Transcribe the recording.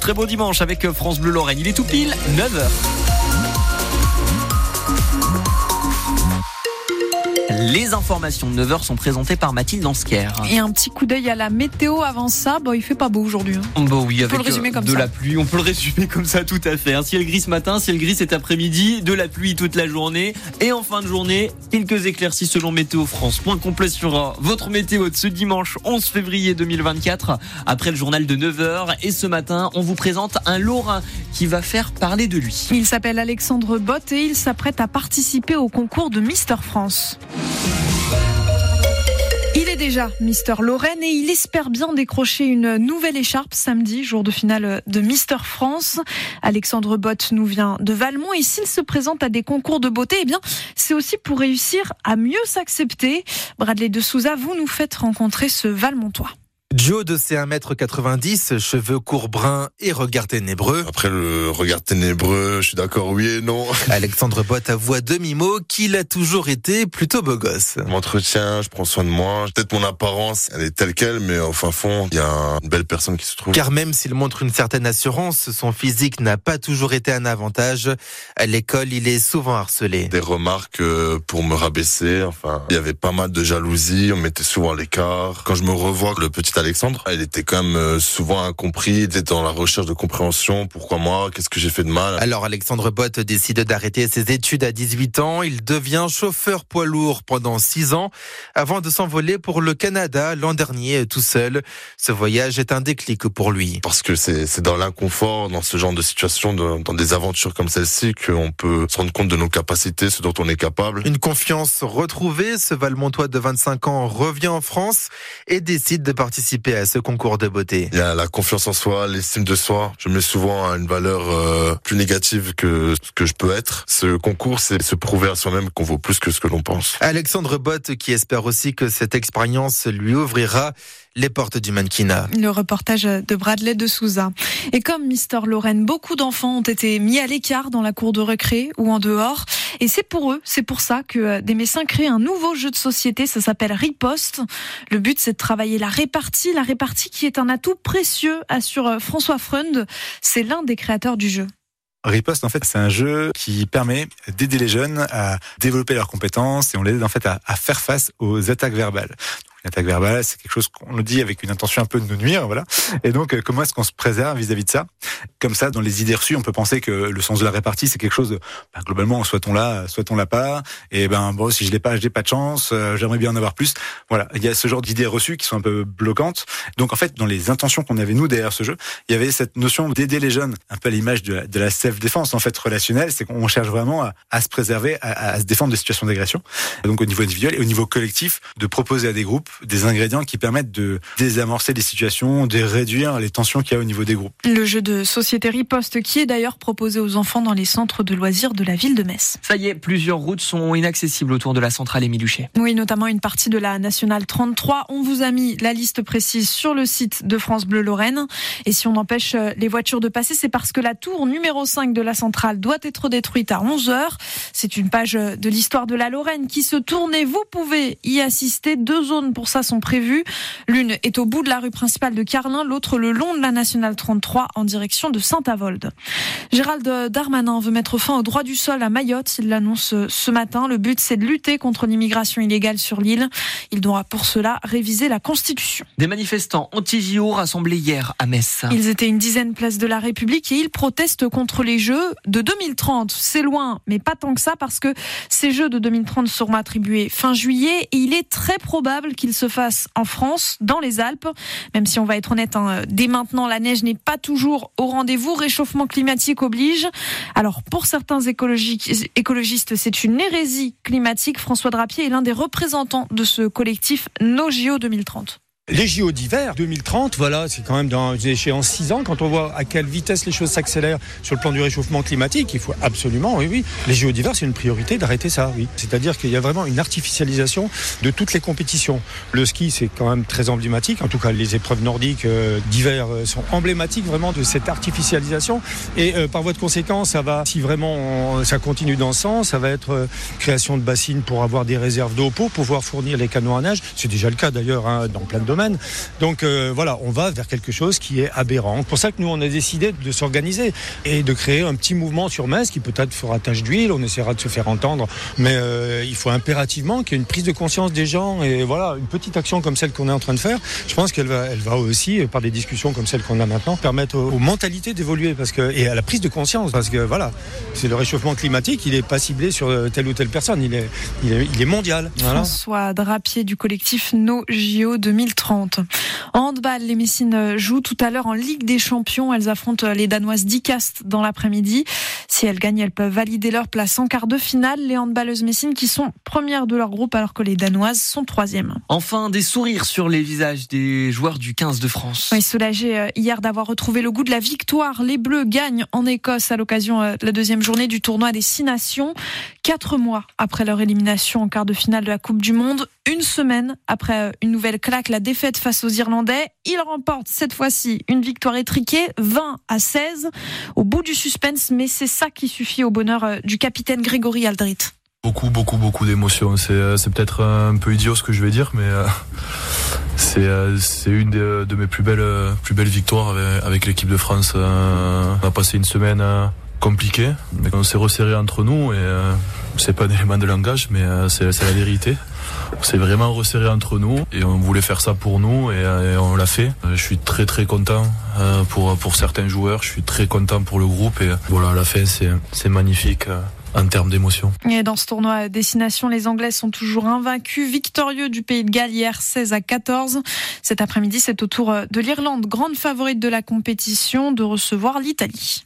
Très beau dimanche avec France Bleu Lorraine. Il est tout pile 9h. Les informations de 9h sont présentées par Mathilde Ansker. Et un petit coup d'œil à la météo avant ça, bon, il fait pas beau aujourd'hui. Hein. Bon, oui, on peut le résumer comme de ça. la pluie, on peut le résumer comme ça tout à fait. Un ciel gris ce matin, ciel gris cet après-midi, de la pluie toute la journée. Et en fin de journée, quelques éclaircies selon Météo France. Point complet sur euh, votre météo de ce dimanche 11 février 2024, après le journal de 9h. Et ce matin, on vous présente un Lorrain qui va faire parler de lui. Il s'appelle Alexandre Bott et il s'apprête à participer au concours de Mister France. Il est déjà Mister Lorraine et il espère bien décrocher une nouvelle écharpe samedi, jour de finale de Mister France. Alexandre Bott nous vient de Valmont et s'il se présente à des concours de beauté, eh bien, c'est aussi pour réussir à mieux s'accepter. Bradley de Souza, vous nous faites rencontrer ce Valmontois. Joe de ses 1m90, cheveux courts bruns et regard ténébreux. Après le regard ténébreux, je suis d'accord, oui et non. Alexandre Bott avoue à demi-mot qu'il a toujours été plutôt beau gosse. Je m'entretiens, je prends soin de moi. Peut-être mon apparence, elle est telle qu'elle, mais au fin fond, il y a une belle personne qui se trouve. Car même s'il montre une certaine assurance, son physique n'a pas toujours été un avantage. À l'école, il est souvent harcelé. Des remarques euh, pour me rabaisser, enfin, il y avait pas mal de jalousie, on mettait souvent à l'écart. Quand je me revois le petit Alexandre, il était quand même euh, souvent incompris, il était dans la recherche de compréhension. Pourquoi moi? Qu'est-ce que j'ai fait de mal? Alors Alexandre Bott décide d'arrêter ses études à 18 ans. Il devient chauffeur poids lourd pendant 6 ans avant de s'envoler pour le Canada l'an dernier tout seul. Ce voyage est un déclic pour lui. Parce que c'est c'est dans l'inconfort, dans ce genre de situation, de- dans des aventures comme celle-ci, qu'on peut se rendre compte de nos capacités, ce dont on est capable. Une confiance retrouvée, ce Valmontois de 25 ans revient en France et décide de participer à ce concours de beauté. Il y a la confiance en soi, l'estime de soi. Je mets souvent à une valeur euh, plus négative que ce que je peux être. Ce concours, c'est se prouver à soi-même qu'on vaut plus que ce que l'on pense. Alexandre Bott qui espère aussi que cette expérience lui ouvrira les portes du mannequinat. Le reportage de Bradley de Souza. Et comme Mister Lorraine, beaucoup d'enfants ont été mis à l'écart dans la cour de récré ou en dehors. Et c'est pour eux, c'est pour ça que euh, des médecins créent un nouveau jeu de société. Ça s'appelle Riposte. Le but, c'est de travailler la répartie. La répartie qui est un atout précieux, assure euh, François Freund. C'est l'un des créateurs du jeu. Riposte, en fait, c'est un jeu qui permet d'aider les jeunes à développer leurs compétences et on les aide en fait à, à faire face aux attaques verbales. Une attaque verbale, c'est quelque chose qu'on nous dit avec une intention un peu de nous nuire, voilà. Et donc, euh, comment est-ce qu'on se préserve vis-à-vis de ça? Comme ça, dans les idées reçues, on peut penser que le sens de la répartie, c'est quelque chose, de, bah, globalement, soit-on là, soit-on l'a pas. Et ben, bon, si je l'ai pas, j'ai pas de chance. euh, J'aimerais bien en avoir plus. Voilà, il y a ce genre d'idées reçues qui sont un peu bloquantes. Donc, en fait, dans les intentions qu'on avait nous derrière ce jeu, il y avait cette notion d'aider les jeunes, un peu à l'image de la, la self-défense en fait relationnelle, c'est qu'on cherche vraiment à, se préserver, à, à se défendre des situations d'agression. Donc au niveau individuel et au niveau collectif, de proposer à des groupes des ingrédients qui permettent de désamorcer les situations, de réduire les tensions qu'il y a au niveau des groupes. Le jeu de société Riposte qui est d'ailleurs proposé aux enfants dans les centres de loisirs de la ville de Metz. Ça y est, plusieurs routes sont inaccessibles autour de la centrale Émile Huchet. Oui, notamment une partie de la nationale 33. On vous a mis la liste précise sur le site de France Bleu Lorraine. Et si on empêche euh, les voitures de passer, c'est parce que la tour numéro 5 de la centrale doit être détruite à 11 heures. C'est une page de l'histoire de la Lorraine qui se tourne et vous pouvez y assister. Deux zones pour ça sont prévues. L'une est au bout de la rue principale de Carlin, l'autre le long de la nationale 33 en direction de Saint-Avold. Gérald Darmanin veut mettre fin au droit du sol à Mayotte. Il l'annonce ce matin. Le but, c'est de lutter contre l'immigration illégale sur l'île. Il doit pour cela réviser la Constitution. Des manifestants anti-JO rassemblés hier à Metz. Ils étaient une dizaine place de la République et ils protestent contre les Jeux de 2030. C'est loin, mais pas tant que ça parce que ces Jeux de 2030 seront attribués fin juillet et il est très probable qu'ils se fassent en France, dans les Alpes. Même si on va être honnête, hein, dès maintenant, la neige n'est pas toujours au rendez-vous. Réchauffement climatique oblige. Alors, pour certains écologi- écologistes, c'est une hérésie climatique. François Drapier est l'un des représentants de ce collectif No JO 2030. Les JO d'hiver 2030, voilà, c'est quand même dans une échéance 6 ans. Quand on voit à quelle vitesse les choses s'accélèrent sur le plan du réchauffement climatique, il faut absolument, oui, oui, les JO d'hiver, c'est une priorité d'arrêter ça, oui. C'est-à-dire qu'il y a vraiment une artificialisation de toutes les compétitions. Le ski, c'est quand même très emblématique. En tout cas, les épreuves nordiques euh, d'hiver euh, sont emblématiques vraiment de cette artificialisation. Et euh, par voie de conséquence, ça va, si vraiment ça continue dans ce sens, ça va être création de bassines pour avoir des réserves d'eau pour pouvoir fournir les canaux à nage. C'est déjà le cas d'ailleurs hein, dans plein de. Donc euh, voilà, on va vers quelque chose qui est aberrant. C'est pour ça que nous, on a décidé de s'organiser et de créer un petit mouvement sur Metz qui peut-être fera tâche d'huile. On essaiera de se faire entendre, mais euh, il faut impérativement qu'il y ait une prise de conscience des gens et voilà, une petite action comme celle qu'on est en train de faire. Je pense qu'elle va, aussi, par des discussions comme celles qu'on a maintenant, permettre aux, mentalités d'évoluer parce que et à la prise de conscience parce que voilà, c'est le réchauffement climatique, il n'est pas ciblé sur euh, telle ou telle personne, il est, mondial. François Drapier du collectif No JO 2030. En handball, les Messines jouent tout à l'heure en Ligue des Champions. Elles affrontent les Danoises d'Icast dans l'après-midi. Si elles gagnent, elles peuvent valider leur place en quart de finale. Les handballeuses Messines qui sont premières de leur groupe alors que les Danoises sont troisièmes. Enfin, des sourires sur les visages des joueurs du 15 de France. Oui, soulagés euh, hier d'avoir retrouvé le goût de la victoire. Les Bleus gagnent en Écosse à l'occasion euh, de la deuxième journée du tournoi des Six Nations. Quatre mois après leur élimination en quart de finale de la Coupe du Monde, une semaine après une nouvelle claque, la défaite face aux Irlandais, ils remportent cette fois-ci une victoire étriquée, 20 à 16, au bout du suspense, mais c'est ça qui suffit au bonheur euh, du capitaine Grégory Aldrit. Beaucoup, beaucoup, beaucoup d'émotions. C'est, euh, c'est peut-être un peu idiot ce que je vais dire, mais euh, c'est, c'est une de, mes plus belles, plus belles victoires avec, l'équipe de France. On a passé une semaine compliquée, mais on s'est resserré entre nous et euh, c'est pas un élément de langage, mais euh, c'est, la vérité. On s'est vraiment resserré entre nous et on voulait faire ça pour nous et, euh, et on l'a fait. Euh, Je suis très très content euh, pour pour certains joueurs. Je suis très content pour le groupe et voilà à la fin c'est magnifique en termes d'émotion. Et dans ce tournoi à destination, les Anglais sont toujours invaincus, victorieux du Pays de Galles hier 16 à 14. Cet après-midi, c'est au tour de l'Irlande, grande favorite de la compétition, de recevoir l'Italie.